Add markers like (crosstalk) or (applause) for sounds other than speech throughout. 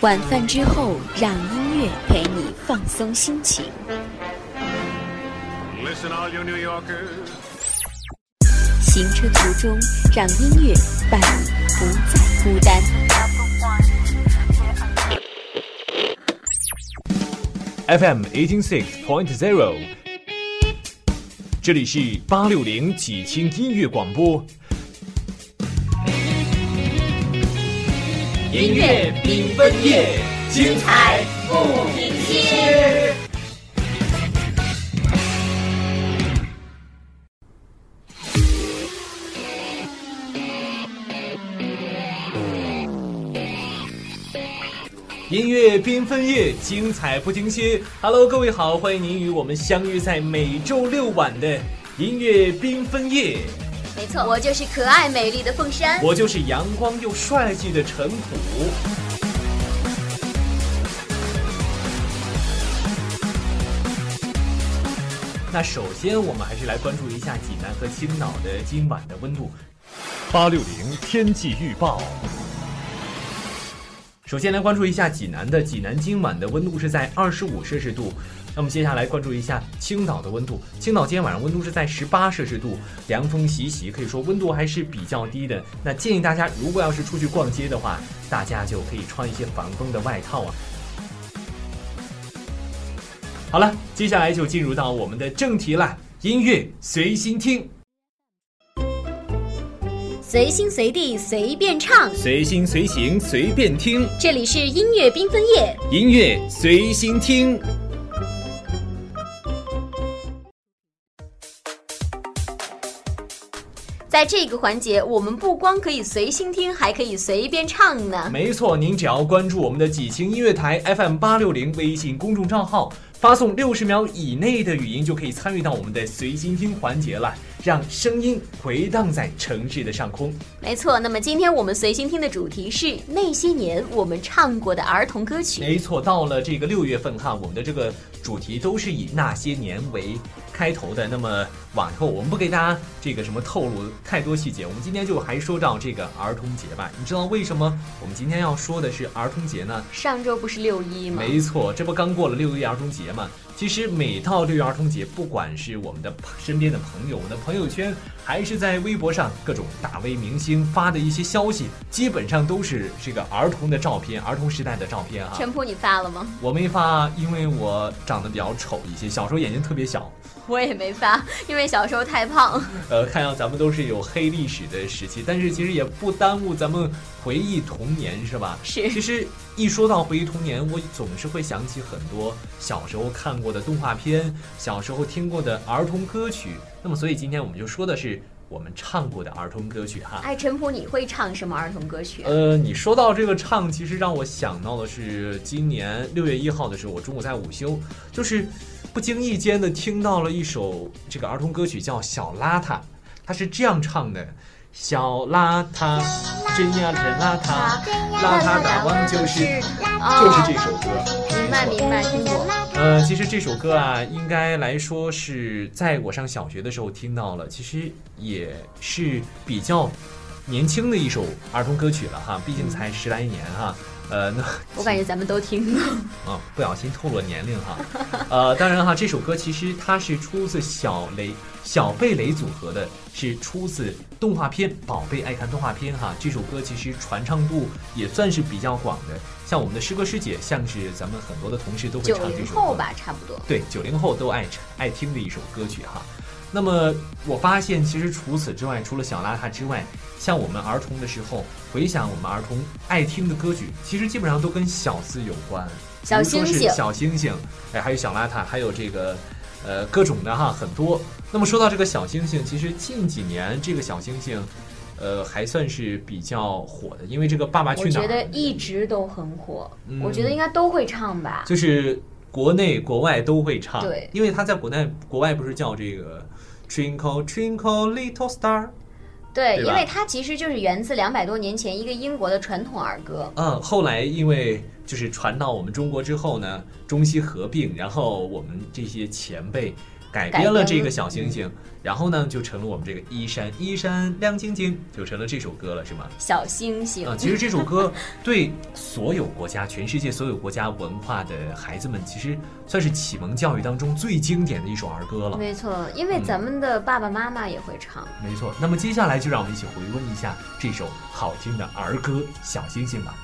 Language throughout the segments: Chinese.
晚饭之后让音乐陪你放松心情 listen all you new yorker s 行车途中让音乐伴你不再孤单 fm 一零四 point zero 这里是八六零济青音乐广播音乐缤纷夜，精彩不停歇。音乐缤纷夜，精彩不停歇。Hello，各位好，欢迎您与我们相遇在每周六晚的音乐缤纷夜。没错，我就是可爱美丽的凤山。我就是阳光又帅气的陈普。那首先，我们还是来关注一下济南和青岛的今晚的温度。八六零天气预报。首先来关注一下济南的，济南今晚的温度是在二十五摄氏度。那么接下来关注一下青岛的温度，青岛今天晚上温度是在十八摄氏度，凉风习习，可以说温度还是比较低的。那建议大家如果要是出去逛街的话，大家就可以穿一些防风的外套啊。好了，接下来就进入到我们的正题了，音乐随心听。随心随地随便唱，随心随行随便听。这里是音乐缤纷夜，音乐随心听。在这个环节，我们不光可以随心听，还可以随便唱呢。没错，您只要关注我们的济星音乐台 FM 八六零微信公众账号，发送六十秒以内的语音，就可以参与到我们的随心听环节了。让声音回荡在城市的上空。没错，那么今天我们随心听的主题是那些年我们唱过的儿童歌曲。没错，到了这个六月份哈，我们的这个主题都是以那些年为开头的。那么往后我们不给大家这个什么透露太多细节。我们今天就还说到这个儿童节吧。你知道为什么我们今天要说的是儿童节呢？上周不是六一吗？没错，这不刚过了六一儿童节吗？其实每到六一儿童节，不管是我们的身边的朋友、我们的朋友圈，还是在微博上各种大 V 明星发的一些消息，基本上都是这个儿童的照片、儿童时代的照片啊。陈普，你发了吗？我没发，因为我长得比较丑一些，小时候眼睛特别小。我也没发，因为小时候太胖。(laughs) 呃，看样咱们都是有黑历史的时期，但是其实也不耽误咱们回忆童年，是吧？是。其实。一说到回忆童年，我总是会想起很多小时候看过的动画片，小时候听过的儿童歌曲。那么，所以今天我们就说的是我们唱过的儿童歌曲哈。哎，陈普，你会唱什么儿童歌曲？呃，你说到这个唱，其实让我想到的是今年六月一号的时候，我中午在午休，就是不经意间的听到了一首这个儿童歌曲，叫《小邋遢》，它是这样唱的。小邋遢，真呀真邋遢，邋遢大王就是就是这首歌，明白明白听过。呃，其实这首歌啊，应该来说是在我上小学的时候听到了，其实也是比较年轻的一首儿童歌曲了哈，毕竟才十来年哈。呃，那我感觉咱们都听过 (laughs) 啊，不小心透露年龄哈。呃，当然哈，这首歌其实它是出自小雷、小贝雷组合的，是出自动画片《宝贝爱看动画片》哈。这首歌其实传唱度也算是比较广的，像我们的师哥师姐，像是咱们很多的同事都会唱这首歌。九零后吧，差不多。对，九零后都爱唱、爱听的一首歌曲哈。那么我发现，其实除此之外，除了小邋遢之外，像我们儿童的时候，回想我们儿童爱听的歌曲，其实基本上都跟小字有关，比如说是小星星，哎，还有小邋遢，还有这个，呃，各种的哈，很多。那么说到这个小星星，其实近几年这个小星星，呃，还算是比较火的，因为这个爸爸去哪儿，我觉得一直都很火，我觉得应该都会唱吧，就是。国内国外都会唱，对，因为它在国内国外不是叫这个《Twinkle Twinkle Little Star》，对，因为它其实就是源自两百多年前一个英国的传统儿歌。嗯，后来因为就是传到我们中国之后呢，中西合并，然后我们这些前辈。改编了这个小星星，然后呢，就成了我们这个衣山衣山亮晶晶，就成了这首歌了，是吗？小星星啊，其实这首歌对所有国家、全世界所有国家文化的孩子们，其实算是启蒙教育当中最经典的一首儿歌了。没错，因为咱们的爸爸妈妈也会唱。没错，那么接下来就让我们一起回温一下这首好听的儿歌《小星星》吧。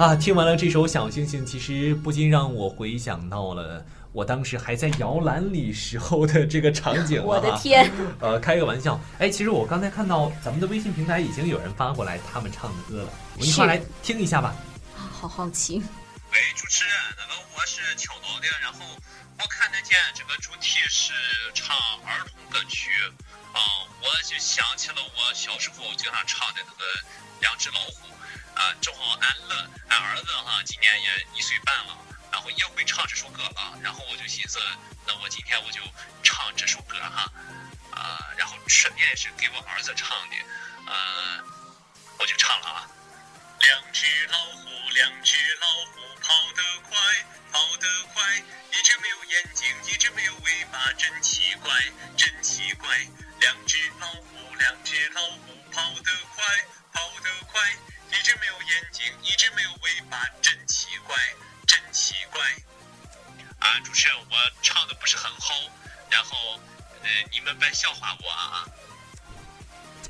啊，听完了这首《小星星》，其实不禁让我回想到了我当时还在摇篮里时候的这个场景。我的天！呃，开个玩笑，哎，其实我刚才看到咱们的微信平台已经有人发过来他们唱的歌了，我们一块来听一下吧。啊，好好奇。喂，主持人，那个我是青岛的，然后我看得见，这个主题是唱儿童歌曲，啊，我就想起了我小时候经常唱的那个《两只老虎》。啊，正好俺乐，俺儿子哈，今年也一岁半了，然后也会唱这首歌了。然后我就寻思，那我今天我就唱这首歌哈，啊，然后顺便是给我儿子唱的，呃，我就唱了啊。两只老虎，两只老虎，跑得快，跑得快。一只没有眼睛，一只没有尾巴，真奇怪，真奇怪。两只老虎，两只老虎，跑得快，跑得快。一直没有眼睛，一直没有尾巴，真奇怪，真奇怪。啊，主持人，我唱的不是很好，然后，呃，你们别笑话我啊。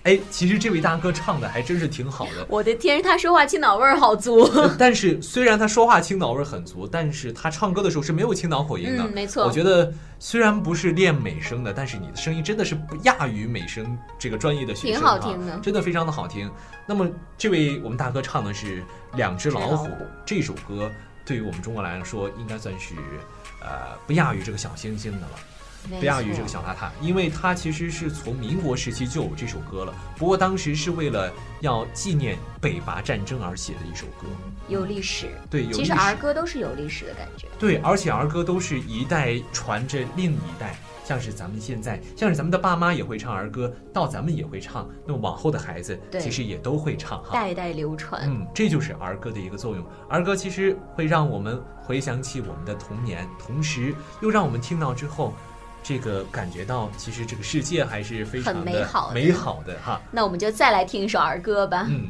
哎，其实这位大哥唱的还真是挺好的。我的天，他说话青岛味儿好足。(laughs) 但是虽然他说话青岛味儿很足，但是他唱歌的时候是没有青岛口音的。没错，我觉得虽然不是练美声的，但是你的声音真的是不亚于美声这个专业的学生啊，真的非常的好听。那么这位我们大哥唱的是《两只老虎》这首歌，对于我们中国来说，应该算是呃不亚于这个小星星的了。不亚于这个小邋遢，因为它其实是从民国时期就有这首歌了。不过当时是为了要纪念北伐战争而写的一首歌，有历史。对，有其实儿歌都是有历史的感觉。对，而且儿歌都是一代传着另一代，像是咱们现在，像是咱们的爸妈也会唱儿歌，到咱们也会唱，那么往后的孩子其实也都会唱哈，代代流传。嗯，这就是儿歌的一个作用。儿歌其实会让我们回想起我们的童年，同时又让我们听到之后。这个感觉到，其实这个世界还是非常的美好的，美好的哈。那我们就再来听一首儿歌吧。嗯。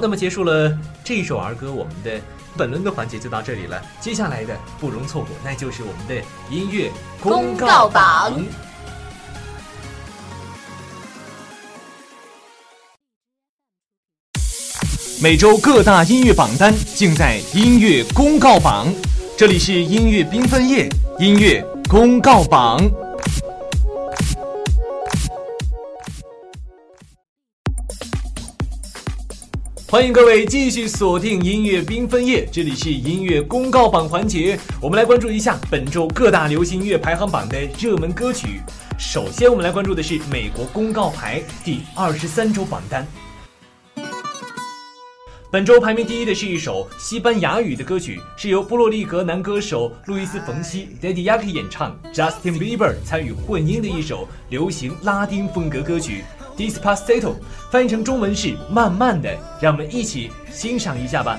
那么结束了这一首儿歌，我们的本轮的环节就到这里了。接下来的不容错过，那就是我们的音乐公告榜。每周各大音乐榜单尽在音乐公告榜，这里是音乐缤纷夜音乐公告榜。欢迎各位继续锁定音乐缤纷夜，这里是音乐公告榜环节，我们来关注一下本周各大流行音乐排行榜的热门歌曲。首先，我们来关注的是美国公告牌第二十三周榜单。本周排名第一的是一首西班牙语的歌曲，是由波洛利格男歌手路易斯·冯西 （Daddy Yankee） 演唱，Justin Bieber 参与混音的一首流行拉丁风格歌曲。Despacio，翻译成中文是慢慢的，让我们一起欣赏一下吧。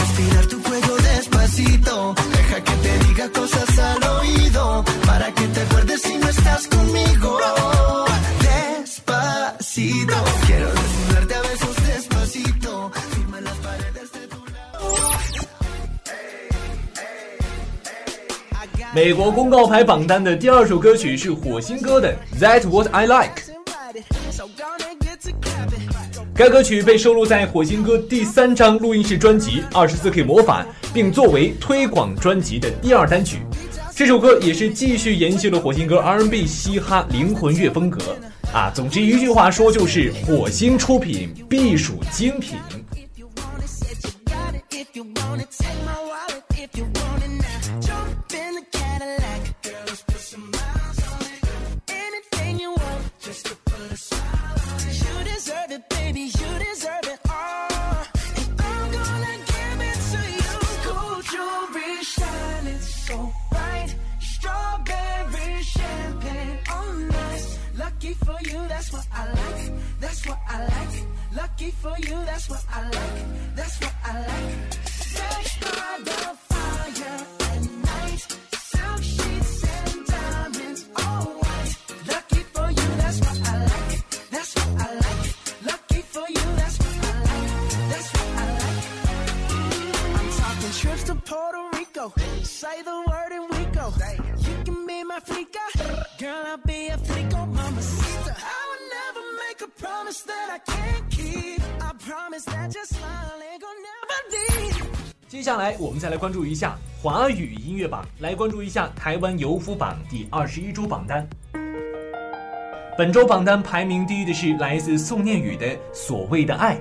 美国公告牌榜单的第二首歌曲是火星哥的《That's What I Like》。该歌曲被收录在火星哥第三张录音室专辑《二十四 K 魔法》，并作为推广专辑的第二单曲。这首歌也是继续延续了火星哥 R&B 嘻哈灵魂乐风格啊。总之一句话说，就是火星出品，必属精品。lucky for you, that's what I like. That's what I like. Sex by the fire at night. Silk sheets and diamonds, all white. Lucky for you, that's what I like. That's what I like. Lucky for you, that's what I like. That's what I like. Mm, I'm talking trips to Puerto Rico. Say the word and we go. You can be my flica. Girl, I'll be a flico, mama I would never make a promise that I can't 接下来，我们再来关注一下华语音乐榜，来关注一下台湾游夫榜第二十一周榜单。本周榜单排名第一的是来自宋念宇的《所谓的爱》。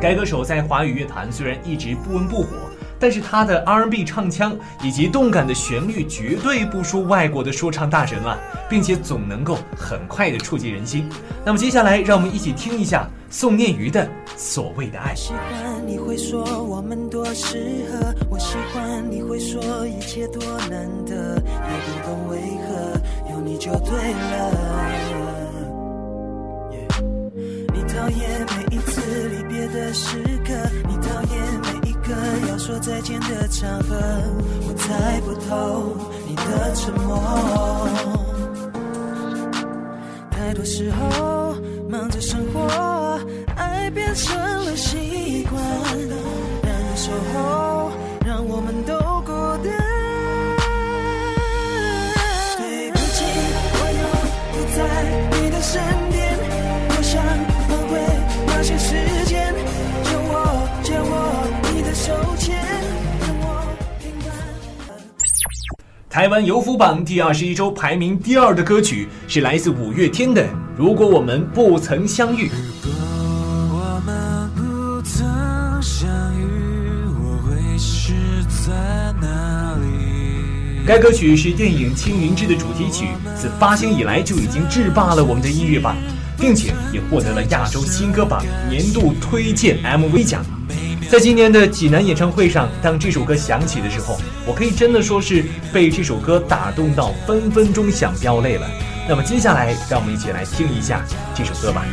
该歌手在华语乐坛虽然一直不温不火。但是他的 R&B 唱腔以及动感的旋律绝对不输外国的说唱大神啊，并且总能够很快的触及人心。那么接下来让我们一起听一下宋念瑜的所谓的爱。喜欢你会说我们多适合，我喜欢你会说一切多难得。你不懂为何有你就对了。耶。你讨厌每一次离别的时刻。说再见的场合，我猜不透你的沉默。太多时候忙着生活，爱变成了习惯。难守候，让我们都孤单。对不起，我又不在你的身。台湾有福榜第二十一周排名第二的歌曲是来自五月天的《如果我们不曾相遇》。该歌曲是电影《青云志》的主题曲，自发行以来就已经制霸了我们的音乐榜，并且也获得了亚洲新歌榜年度推荐 MV 奖。在今年的济南演唱会上，当这首歌响起的时候，我可以真的说是被这首歌打动到分分钟想飙泪了。那么接下来，让我们一起来听一下这首歌吧。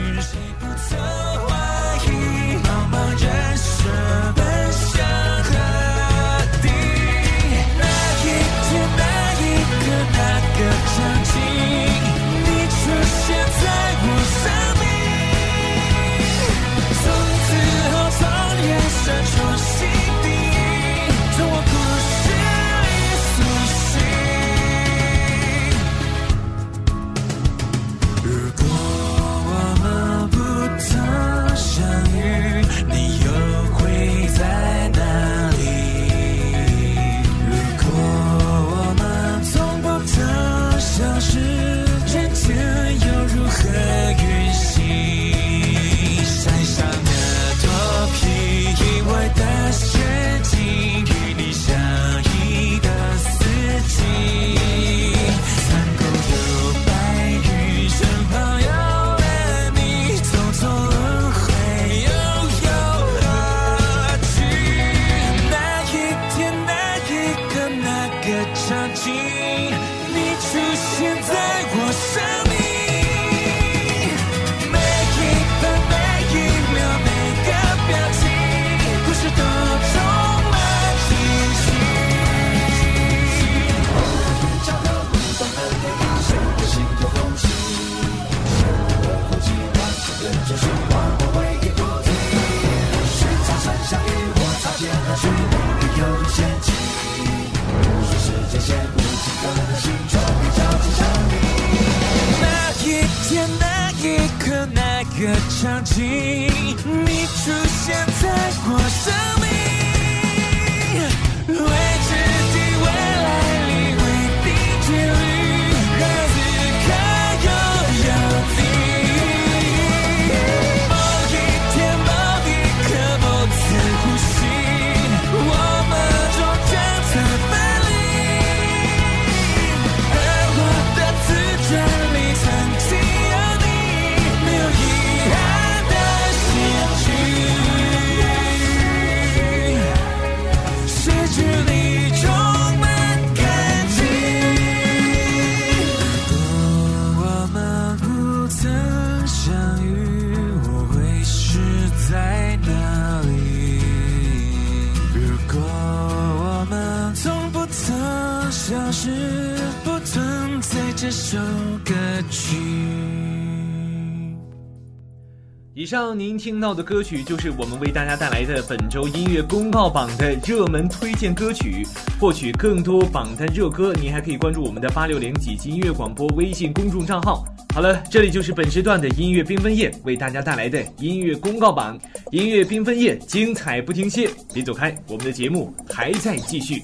让您听到的歌曲就是我们为大家带来的本周音乐公告榜的热门推荐歌曲。获取更多榜单热歌，您还可以关注我们的八六零几级音乐广播微信公众账号。好了，这里就是本时段的音乐缤纷夜为大家带来的音乐公告榜。音乐缤纷夜精彩不停歇，别走开，我们的节目还在继续。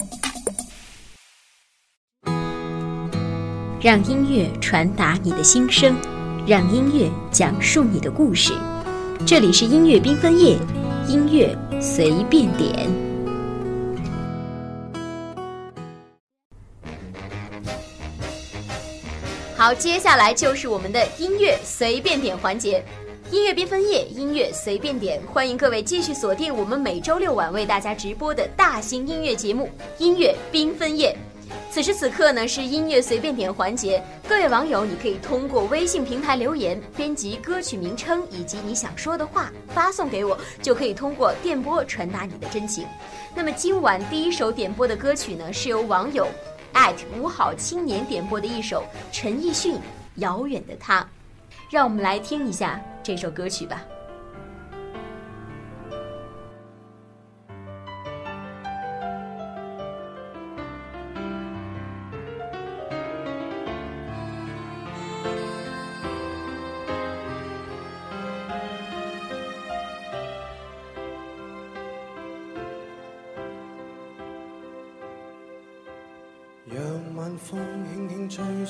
让音乐传达你的心声，让音乐讲述你的故事。这里是音乐缤纷夜，音乐随便点。好，接下来就是我们的音乐随便点环节，《音乐缤纷夜》音乐随便点，欢迎各位继续锁定我们每周六晚为大家直播的大型音乐节目《音乐缤纷夜》。此时此刻呢，是音乐随便点环节。各位网友，你可以通过微信平台留言，编辑歌曲名称以及你想说的话，发送给我，就可以通过电波传达你的真情。那么今晚第一首点播的歌曲呢，是由网友艾特五好青年点播的一首陈奕迅《遥远的他》，让我们来听一下这首歌曲吧。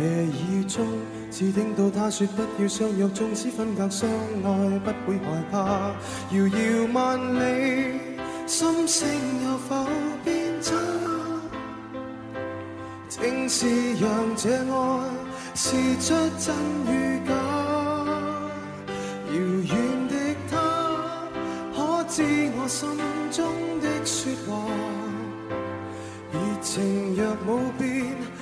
夜雨中，只听到他说：不要相约，纵使分隔，相爱不会害怕。遥遥万里，心声有否变差？正是让这爱试出真与假。遥远的他，可知我心中的说话？热情若无变。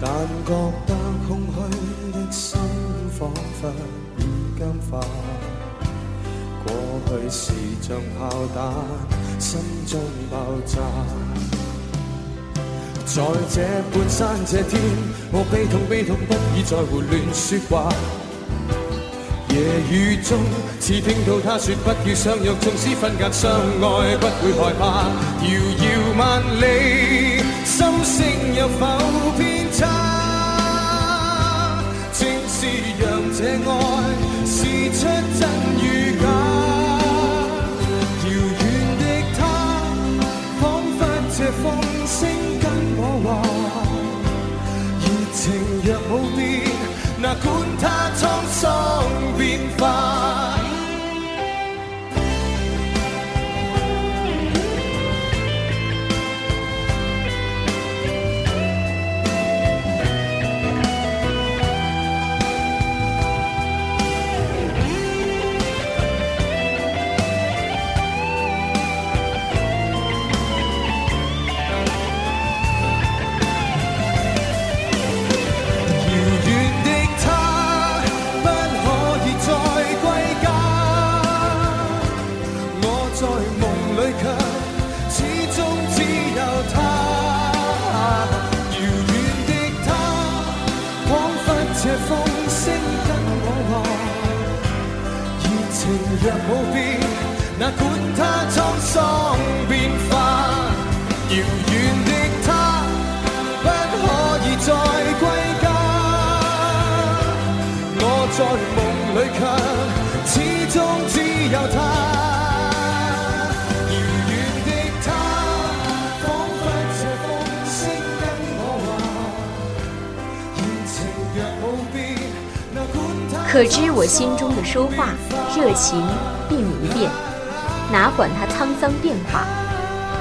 但觉得空虚的心仿佛已僵化，过去是像炮弹，心中爆炸。在这半山这天，我悲痛，悲痛不已，在胡乱说话。夜雨中，似听到他说不要相约，纵使分隔，相爱不会害怕。遥遥万里，心声有否？差，正是让这爱试出真与假，遥远的他，仿佛借风声跟我话，热情若无变，哪管他沧桑变化。可知我心中的书画热情并无变，哪管它沧桑变化。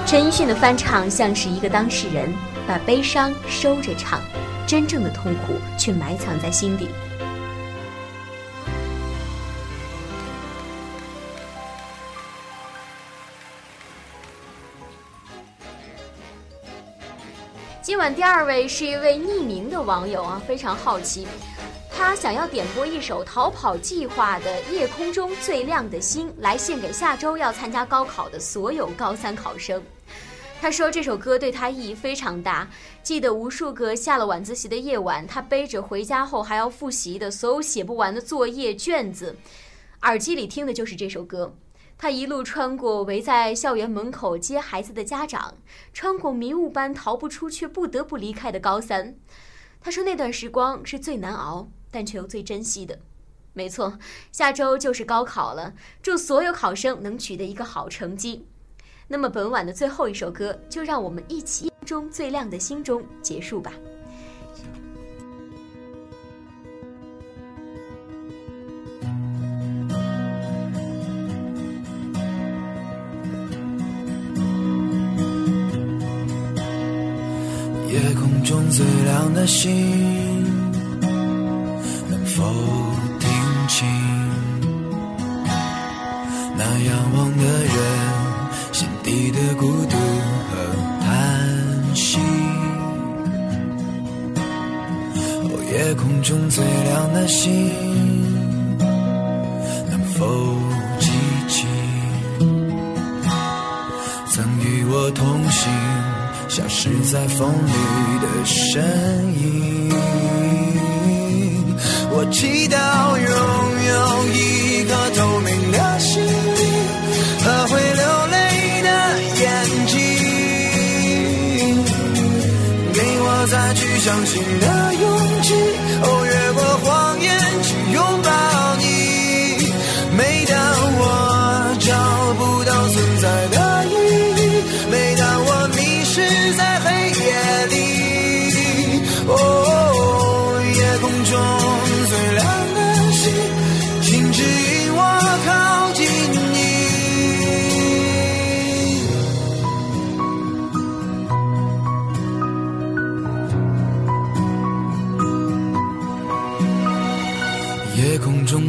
陈奕迅的翻唱像是一个当事人，把悲伤收着唱，真正的痛苦却埋藏在心底。今晚第二位是一位匿名的网友啊，非常好奇。他想要点播一首《逃跑计划》的《夜空中最亮的星》，来献给下周要参加高考的所有高三考生。他说这首歌对他意义非常大。记得无数个下了晚自习的夜晚，他背着回家后还要复习的所有写不完的作业卷子，耳机里听的就是这首歌。他一路穿过围在校园门口接孩子的家长，穿过迷雾般逃不出却不得不离开的高三。他说那段时光是最难熬。但却又最珍惜的，没错。下周就是高考了，祝所有考生能取得一个好成绩。那么，本晚的最后一首歌，就让我们一起《中最亮的星》中结束吧。夜空中最亮的星。听清，那仰望的人心底的孤独和叹息。夜空中最亮的星，能否记起曾与我同行、消失在风里的身影？祈祷拥有一个透明的心灵和会流泪的眼睛，给我再去相信的勇气。哦。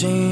She